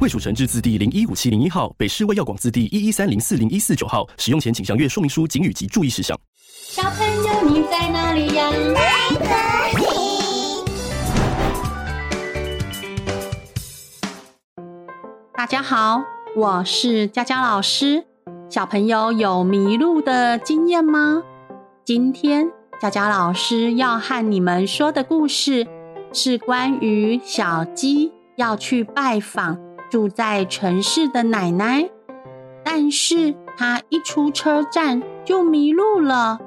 卫署成制字第零一五七零一号，北市卫药广字第一一三零四零一四九号。使用前请详阅说明书、警语及注意事项。小朋友，你在哪里呀？在这里。大家好，我是佳佳老师。小朋友有迷路的经验吗？今天佳佳老师要和你们说的故事是关于小鸡要去拜访住在城市的奶奶，但是她一出车站就迷路了，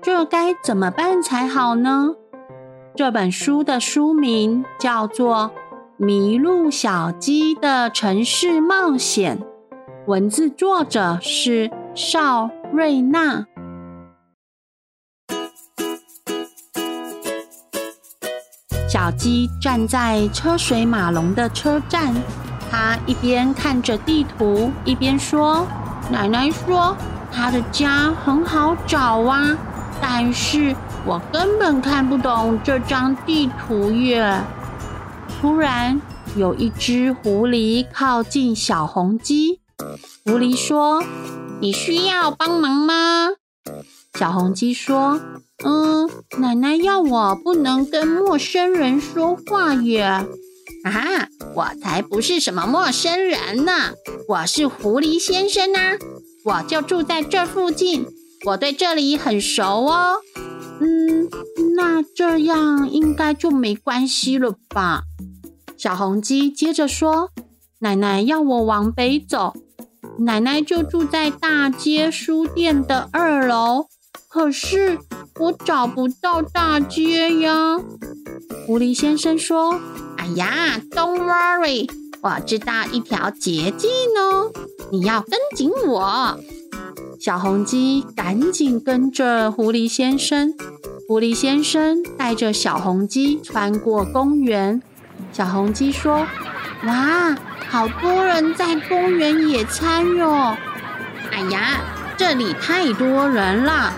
这该怎么办才好呢？这本书的书名叫做。迷路小鸡的城市冒险，文字作者是邵瑞娜。小鸡站在车水马龙的车站，它一边看着地图，一边说：“奶奶说她的家很好找啊，但是我根本看不懂这张地图耶。”突然，有一只狐狸靠近小红鸡。狐狸说：“你需要帮忙吗？”小红鸡说：“嗯，奶奶要我不能跟陌生人说话耶。”啊，我才不是什么陌生人呢，我是狐狸先生啊，我就住在这附近，我对这里很熟哦。嗯，那这样应该就没关系了吧？小红鸡接着说：“奶奶要我往北走，奶奶就住在大街书店的二楼。可是我找不到大街呀。”狐狸先生说：“哎呀，Don't worry，我知道一条捷径哦，你要跟紧我。”小红鸡赶紧跟着狐狸先生。狐狸先生带着小红鸡穿过公园。小红鸡说：“哇，好多人在公园野餐哟！哎呀，这里太多人了。”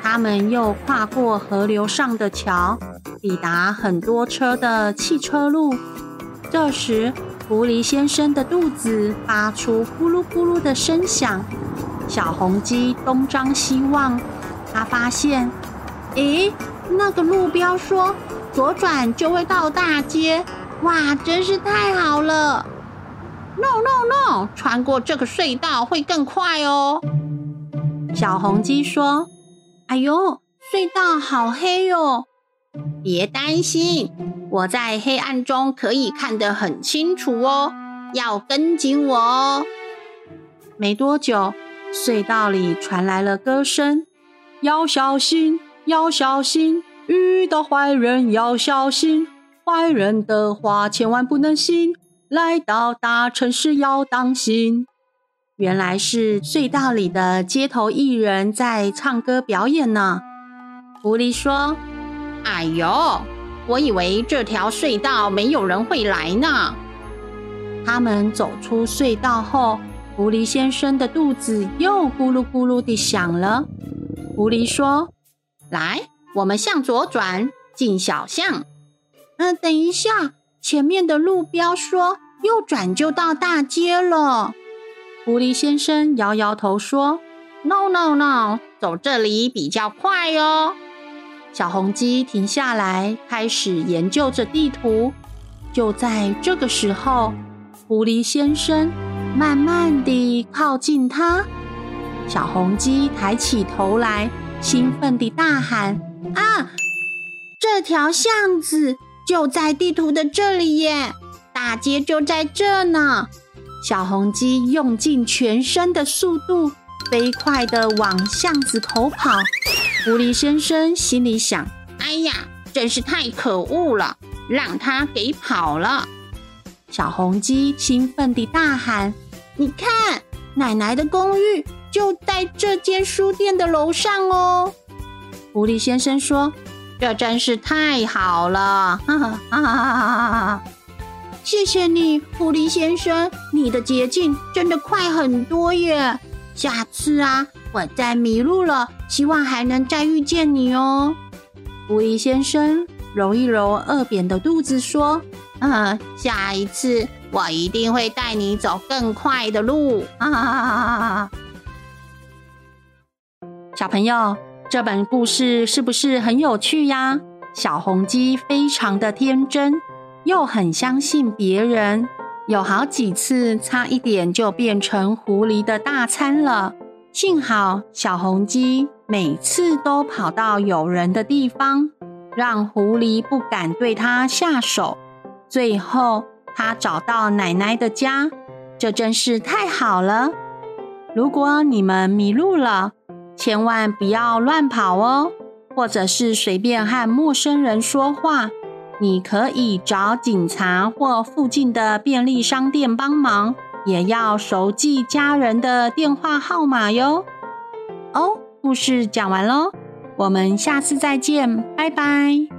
他们又跨过河流上的桥，抵达很多车的汽车路。这时，狐狸先生的肚子发出咕噜咕噜的声响。小红鸡东张西望，他发现，诶，那个路标说。左转就会到大街，哇，真是太好了！No No No，穿过这个隧道会更快哦。小红鸡说：“哎呦，隧道好黑哦！”别担心，我在黑暗中可以看得很清楚哦。要跟紧我哦。没多久，隧道里传来了歌声：“要小心，要小心。”遇到坏人要小心，坏人的话千万不能信。来到大城市要当心。原来是隧道里的街头艺人在唱歌表演呢。狐狸说：“哎呦，我以为这条隧道没有人会来呢。”他们走出隧道后，狐狸先生的肚子又咕噜咕噜地响了。狐狸说：“来。”我们向左转，进小巷。嗯、等一下，前面的路标说右转就到大街了。狐狸先生摇摇头说：“No, no, no，走这里比较快哦。”小红鸡停下来，开始研究着地图。就在这个时候，狐狸先生慢慢地靠近它。小红鸡抬起头来，兴奋地大喊。啊，这条巷子就在地图的这里耶！大街就在这呢。小红鸡用尽全身的速度，飞快地往巷子口跑。狐狸先生心里想：哎呀，真是太可恶了，让他给跑了。小红鸡兴奋地大喊：“你看，奶奶的公寓就在这间书店的楼上哦。狐狸先生说：“这真是太好了！”哈哈哈哈哈！谢谢你，狐狸先生，你的捷径真的快很多耶。下次啊，我再迷路了，希望还能再遇见你哦。狐狸先生揉一揉饿扁的肚子，说：“嗯，下一次我一定会带你走更快的路。”哈哈哈哈！小朋友，这本故事是不是很有趣呀？小红鸡非常的天真，又很相信别人，有好几次差一点就变成狐狸的大餐了。幸好小红鸡每次都跑到有人的地方。让狐狸不敢对它下手。最后，它找到奶奶的家，这真是太好了。如果你们迷路了，千万不要乱跑哦，或者是随便和陌生人说话。你可以找警察或附近的便利商店帮忙，也要熟记家人的电话号码哟。哦，故事讲完喽。我们下次再见，拜拜。